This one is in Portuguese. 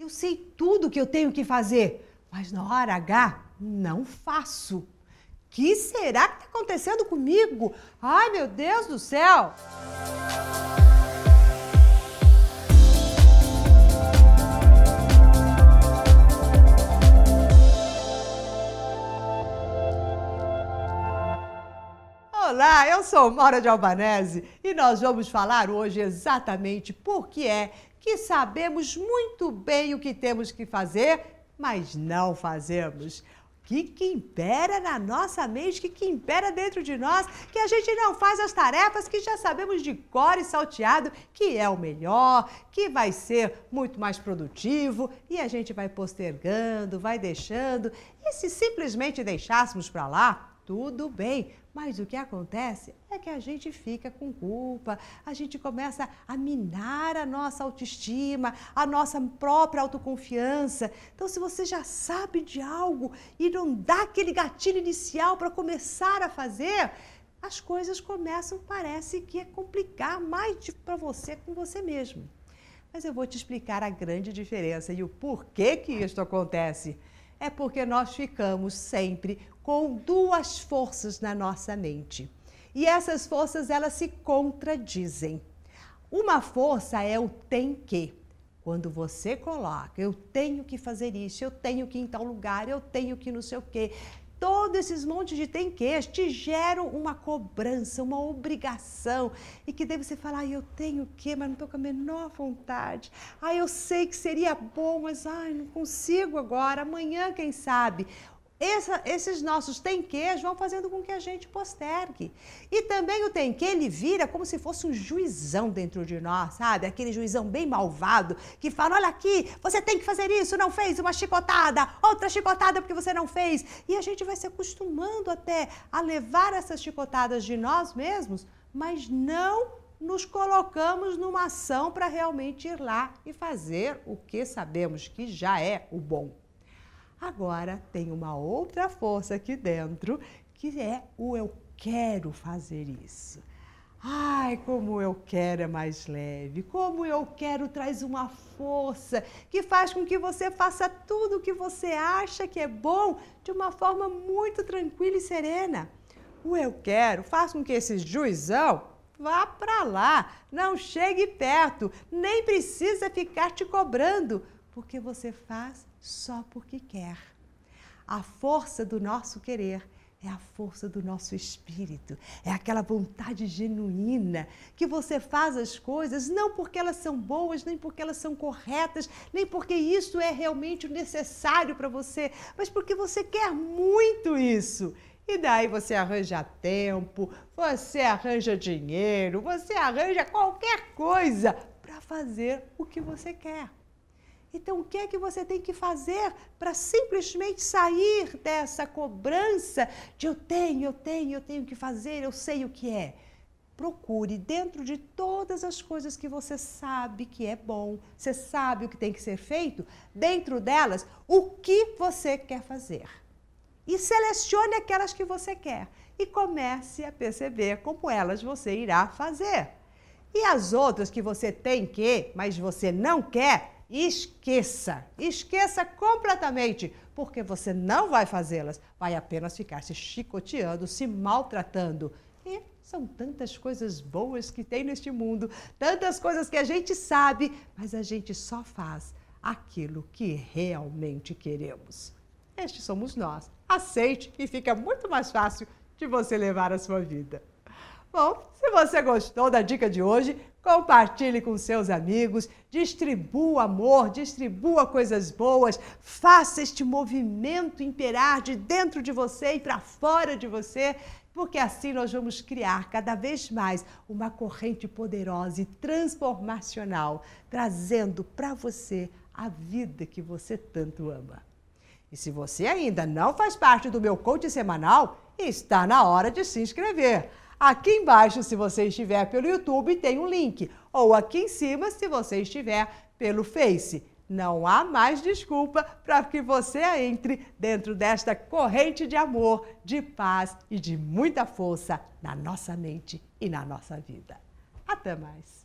Eu sei tudo o que eu tenho que fazer, mas na hora H não faço. Que será que está acontecendo comigo? Ai, meu Deus do céu! Olá, eu sou Maura de Albanese e nós vamos falar hoje exatamente por que é que sabemos muito bem o que temos que fazer, mas não fazemos. O que, que impera na nossa mente, o que, que impera dentro de nós, que a gente não faz as tarefas que já sabemos de cor e salteado, que é o melhor, que vai ser muito mais produtivo, e a gente vai postergando, vai deixando. E se simplesmente deixássemos para lá, tudo bem, mas o que acontece é que a gente fica com culpa, a gente começa a minar a nossa autoestima, a nossa própria autoconfiança. Então, se você já sabe de algo e não dá aquele gatilho inicial para começar a fazer, as coisas começam, parece que é complicar mais para você com você mesmo. Mas eu vou te explicar a grande diferença e o porquê que isso acontece. É porque nós ficamos sempre com duas forças na nossa mente. E essas forças elas se contradizem. Uma força é o tem que. Quando você coloca, eu tenho que fazer isso, eu tenho que ir em tal lugar, eu tenho que não sei o quê. Todos esses montes de tem que te geram uma cobrança, uma obrigação. E que daí você fala, ah, eu tenho que, mas não estou com a menor vontade. Ah, eu sei que seria bom, mas ai, não consigo agora, amanhã, quem sabe. Essa, esses nossos tem quês vão fazendo com que a gente postergue. E também o tem que, ele vira como se fosse um juizão dentro de nós, sabe? Aquele juizão bem malvado que fala: olha aqui, você tem que fazer isso, não fez, uma chicotada, outra chicotada porque você não fez. E a gente vai se acostumando até a levar essas chicotadas de nós mesmos, mas não nos colocamos numa ação para realmente ir lá e fazer o que sabemos que já é o bom. Agora tem uma outra força aqui dentro que é o eu quero fazer isso. Ai, como eu quero é mais leve, como eu quero traz uma força que faz com que você faça tudo o que você acha que é bom de uma forma muito tranquila e serena. O eu quero faz com que esse juizão vá para lá, não chegue perto, nem precisa ficar te cobrando, porque você faz só porque quer. A força do nosso querer é a força do nosso espírito, é aquela vontade genuína que você faz as coisas não porque elas são boas, nem porque elas são corretas, nem porque isso é realmente necessário para você, mas porque você quer muito isso. E daí você arranja tempo, você arranja dinheiro, você arranja qualquer coisa para fazer o que você quer. Então, o que é que você tem que fazer para simplesmente sair dessa cobrança de eu tenho, eu tenho, eu tenho que fazer, eu sei o que é? Procure dentro de todas as coisas que você sabe que é bom, você sabe o que tem que ser feito, dentro delas, o que você quer fazer. E selecione aquelas que você quer e comece a perceber como elas você irá fazer. E as outras que você tem que, mas você não quer, Esqueça, esqueça completamente, porque você não vai fazê-las, vai apenas ficar se chicoteando, se maltratando. E são tantas coisas boas que tem neste mundo, tantas coisas que a gente sabe, mas a gente só faz aquilo que realmente queremos. Estes somos nós. Aceite e fica muito mais fácil de você levar a sua vida. Bom, se você gostou da dica de hoje, compartilhe com seus amigos, distribua amor, distribua coisas boas, faça este movimento imperar de dentro de você e para fora de você, porque assim nós vamos criar cada vez mais uma corrente poderosa e transformacional, trazendo para você a vida que você tanto ama. E se você ainda não faz parte do meu coach semanal, está na hora de se inscrever. Aqui embaixo, se você estiver pelo YouTube, tem um link. Ou aqui em cima, se você estiver pelo Face. Não há mais desculpa para que você entre dentro desta corrente de amor, de paz e de muita força na nossa mente e na nossa vida. Até mais!